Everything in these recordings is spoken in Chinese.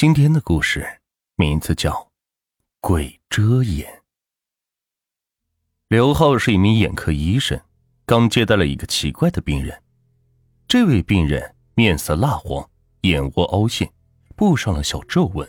今天的故事名字叫《鬼遮眼》。刘浩是一名眼科医生，刚接待了一个奇怪的病人。这位病人面色蜡黄，眼窝凹陷，布上了小皱纹，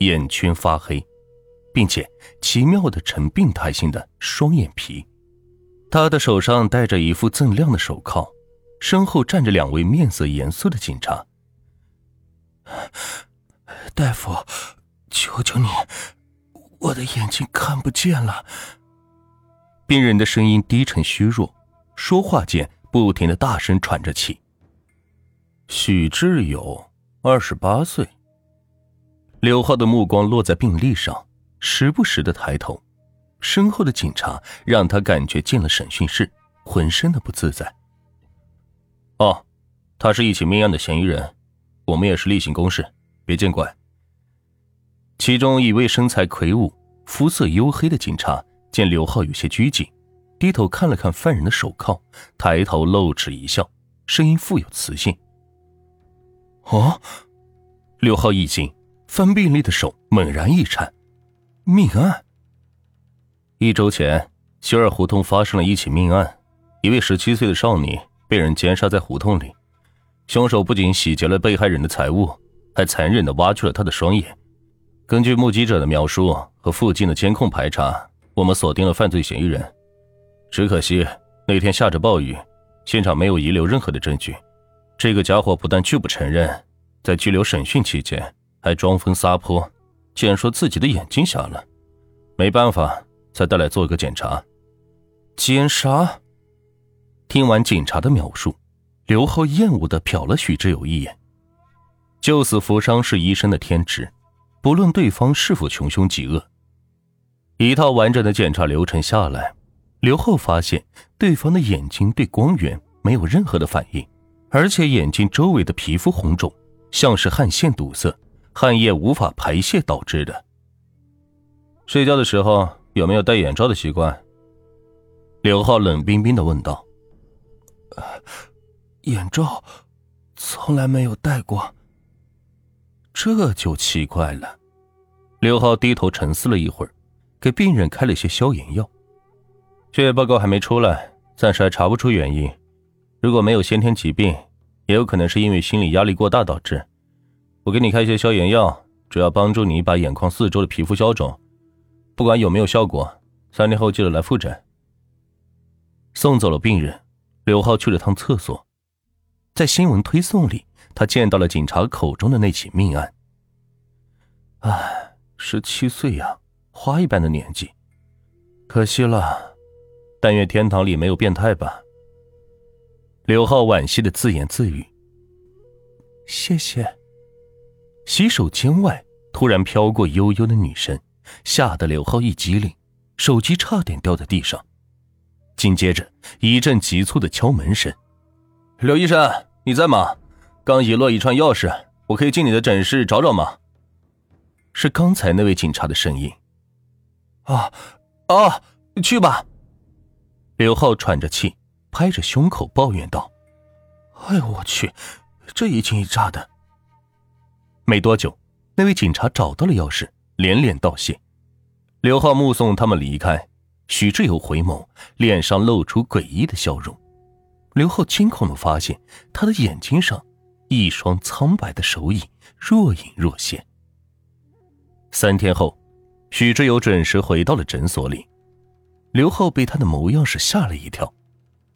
眼圈发黑，并且奇妙的呈病态性的双眼皮。他的手上戴着一副锃亮的手铐，身后站着两位面色严肃的警察。大夫，求求你，我的眼睛看不见了。病人的声音低沉虚弱，说话间不停的大声喘着气。许志友，二十八岁。刘浩的目光落在病历上，时不时的抬头，身后的警察让他感觉进了审讯室，浑身的不自在。哦，他是一起命案的嫌疑人，我们也是例行公事，别见怪。其中一位身材魁梧、肤色黝黑的警察见刘浩有些拘谨，低头看了看犯人的手铐，抬头露齿一笑，声音富有磁性。哦，刘浩一惊，翻病历的手猛然一颤。命案。一周前，修尔胡同发生了一起命案，一位十七岁的少女被人奸杀在胡同里，凶手不仅洗劫了被害人的财物，还残忍的挖去了他的双眼。根据目击者的描述和附近的监控排查，我们锁定了犯罪嫌疑人。只可惜那天下着暴雨，现场没有遗留任何的证据。这个家伙不但拒不承认，在拘留审讯期间还装疯撒泼，竟然说自己的眼睛瞎了。没办法，才带来做一个检查。奸杀？听完警察的描述，刘浩厌恶的瞟了许志友一眼。救死扶伤是医生的天职。不论对方是否穷凶极恶，一套完整的检查流程下来，刘浩发现对方的眼睛对光源没有任何的反应，而且眼睛周围的皮肤红肿，像是汗腺堵塞、汗液无法排泄导致的。睡觉的时候有没有戴眼罩的习惯？刘浩冷冰冰的问道。眼罩从来没有戴过。这就奇怪了。刘浩低头沉思了一会儿，给病人开了些消炎药。血液报告还没出来，暂时还查不出原因。如果没有先天疾病，也有可能是因为心理压力过大导致。我给你开一些消炎药，主要帮助你把眼眶四周的皮肤消肿。不管有没有效果，三天后记得来复诊。送走了病人，刘浩去了趟厕所，在新闻推送里。他见到了警察口中的那起命案。唉，十七岁呀，花一般的年纪，可惜了。但愿天堂里没有变态吧。刘浩惋惜的自言自语。谢谢。洗手间外突然飘过悠悠的女声，吓得刘浩一激灵，手机差点掉在地上。紧接着一阵急促的敲门声：“刘医生，你在吗？”刚遗落一串钥匙，我可以进你的诊室找找吗？是刚才那位警察的声音。啊啊，去吧。刘浩喘着气，拍着胸口抱怨道：“哎呦我去，这一惊一乍的。”没多久，那位警察找到了钥匙，连连道谢。刘浩目送他们离开，许志友回眸，脸上露出诡异的笑容。刘浩惊恐的发现，他的眼睛上。一双苍白的手影若隐若现。三天后，许志友准时回到了诊所里。刘浩被他的模样是吓了一跳，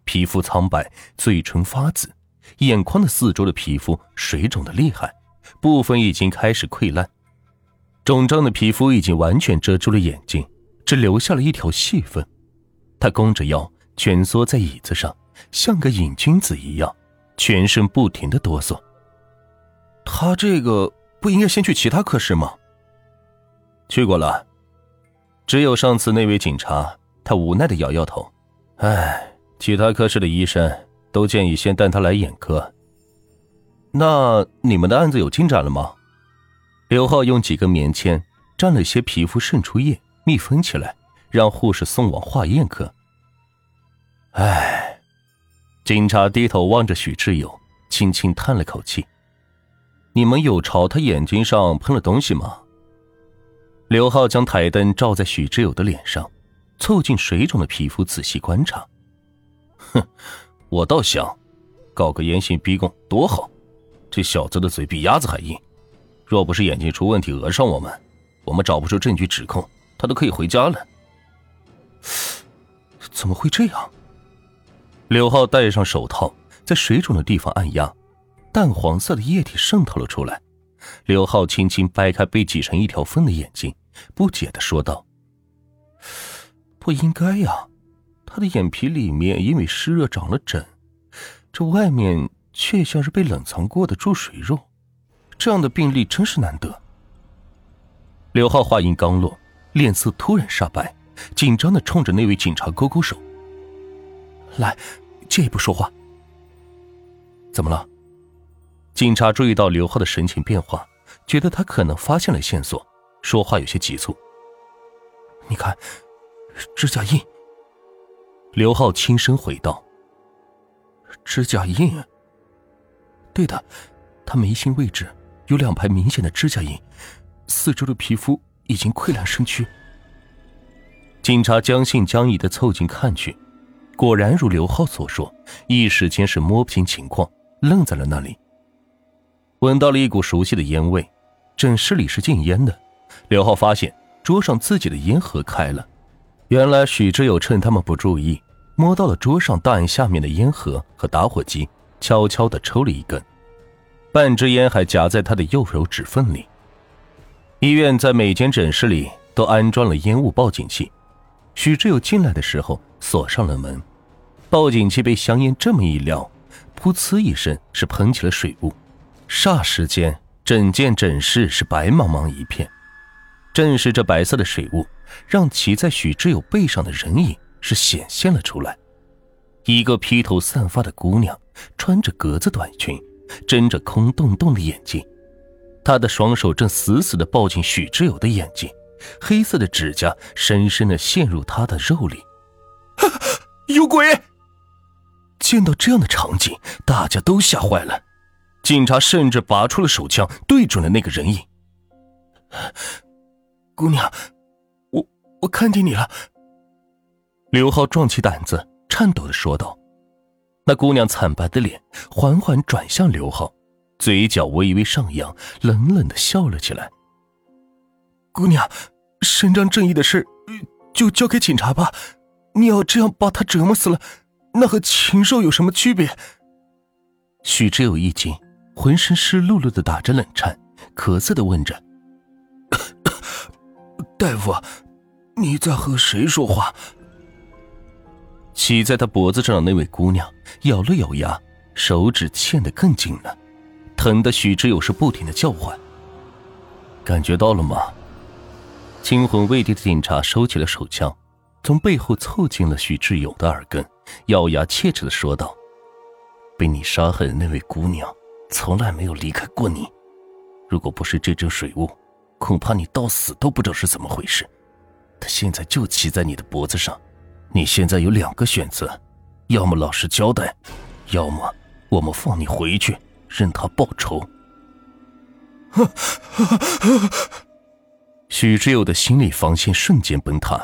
皮肤苍白，嘴唇发紫，眼眶的四周的皮肤水肿的厉害，部分已经开始溃烂，肿胀的皮肤已经完全遮住了眼睛，只留下了一条细缝。他弓着腰蜷缩在椅子上，像个瘾君子一样。全身不停的哆嗦。他这个不应该先去其他科室吗？去过了，只有上次那位警察。他无奈的摇摇头，唉，其他科室的医生都建议先带他来眼科。那你们的案子有进展了吗？刘浩用几根棉签蘸了些皮肤渗出液，密封起来，让护士送往化验科。唉。警察低头望着许志友，轻轻叹了口气：“你们有朝他眼睛上喷了东西吗？刘浩将台灯照在许志友的脸上，凑近水肿的皮肤仔细观察。哼，我倒想，搞个严刑逼供多好。这小子的嘴比鸭子还硬，若不是眼睛出问题讹上我们，我们找不出证据指控他都可以回家了。怎么会这样？刘浩戴上手套，在水肿的地方按压。淡黄色的液体渗透了出来，刘浩轻轻掰开被挤成一条缝的眼睛，不解的说道：“不应该呀，他的眼皮里面因为湿热长了疹，这外面却像是被冷藏过的注水肉，这样的病例真是难得。”刘浩话音刚落，脸色突然煞白，紧张的冲着那位警察勾勾手：“来，借一步说话。怎么了？”警察注意到刘浩的神情变化，觉得他可能发现了线索，说话有些急促。你看，指甲印。刘浩轻声回道：“指甲印。对的，他眉心位置有两排明显的指甲印，四周的皮肤已经溃烂生蛆。”警察将信将疑的凑近看去，果然如刘浩所说，一时间是摸不清情况，愣在了那里。闻到了一股熟悉的烟味，诊室里是禁烟的。刘浩发现桌上自己的烟盒开了，原来许志友趁他们不注意，摸到了桌上档案下面的烟盒和打火机，悄悄地抽了一根，半支烟还夹在他的右手指缝里。医院在每间诊室里都安装了烟雾报警器，许志友进来的时候锁上了门，报警器被香烟这么一撩，噗呲一声是喷起了水雾。霎时间，整间诊室是白茫茫一片。正是这白色的水雾，让骑在许志友背上的人影是显现了出来。一个披头散发的姑娘，穿着格子短裙，睁着空洞洞的眼睛。她的双手正死死地抱紧许志友的眼睛，黑色的指甲深深地陷入他的肉里。有鬼！见到这样的场景，大家都吓坏了。警察甚至拔出了手枪，对准了那个人影。姑娘，我我看见你了。刘浩壮起胆子，颤抖的说道。那姑娘惨白的脸缓缓转向刘浩，嘴角微微上扬，冷冷的笑了起来。姑娘，伸张正义的事就交给警察吧。你要这样把他折磨死了，那和禽兽有什么区别？许之友一惊。浑身湿漉漉的，打着冷颤，咳嗽的问着：“ 大夫，你在和谁说话？”骑在他脖子上的那位姑娘咬了咬牙，手指嵌得更紧了，疼得许之友是不停的叫唤。感觉到了吗？惊魂未定的警察收起了手枪，从背后凑近了许志友的耳根，咬牙切齿的说道：“被你杀害的那位姑娘。”从来没有离开过你，如果不是这阵水雾，恐怕你到死都不知道是怎么回事。她现在就骑在你的脖子上，你现在有两个选择：要么老实交代，要么我们放你回去，任她报仇。许志友的心理防线瞬间崩塌，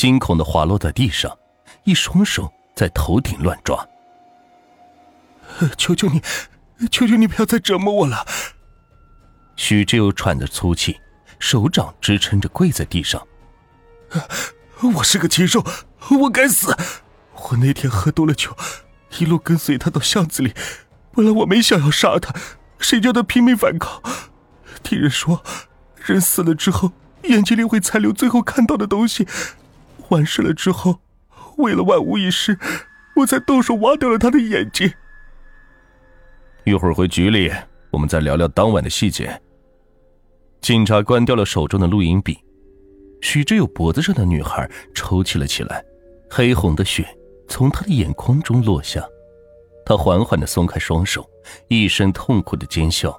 惊恐的滑落在地上，一双手在头顶乱抓。求求你！求求你不要再折磨我了！许志友喘着粗气，手掌支撑着跪在地上。我是个禽兽，我该死！我那天喝多了酒，一路跟随他到巷子里。本来我没想要杀他，谁叫他拼命反抗？听人说，人死了之后，眼睛里会残留最后看到的东西。完事了之后，为了万无一失，我才动手挖掉了他的眼睛。一会儿回局里，我们再聊聊当晚的细节。警察关掉了手中的录音笔，许志友脖子上的女孩抽泣了起来，黑红的血从她的眼眶中落下。她缓缓的松开双手，一声痛苦的尖笑。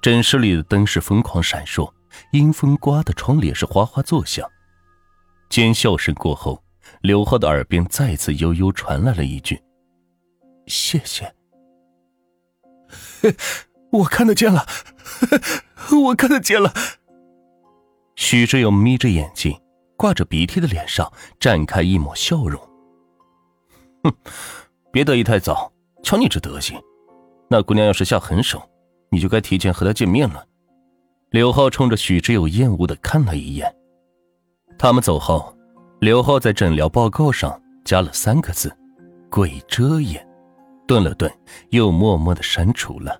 诊室里的灯是疯狂闪烁，阴风刮的窗帘是哗哗作响。尖笑声过后，刘浩的耳边再次悠悠传来了一句：“谢谢。”我看得见了，我看得见了。许志友眯着眼睛，挂着鼻涕的脸上绽开一抹笑容。哼，别得意太早，瞧你这德行，那姑娘要是下狠手，你就该提前和她见面了。刘浩冲着许之友厌恶的看了一眼。他们走后，刘浩在诊疗报告上加了三个字：“鬼遮眼”，顿了顿，又默默的删除了。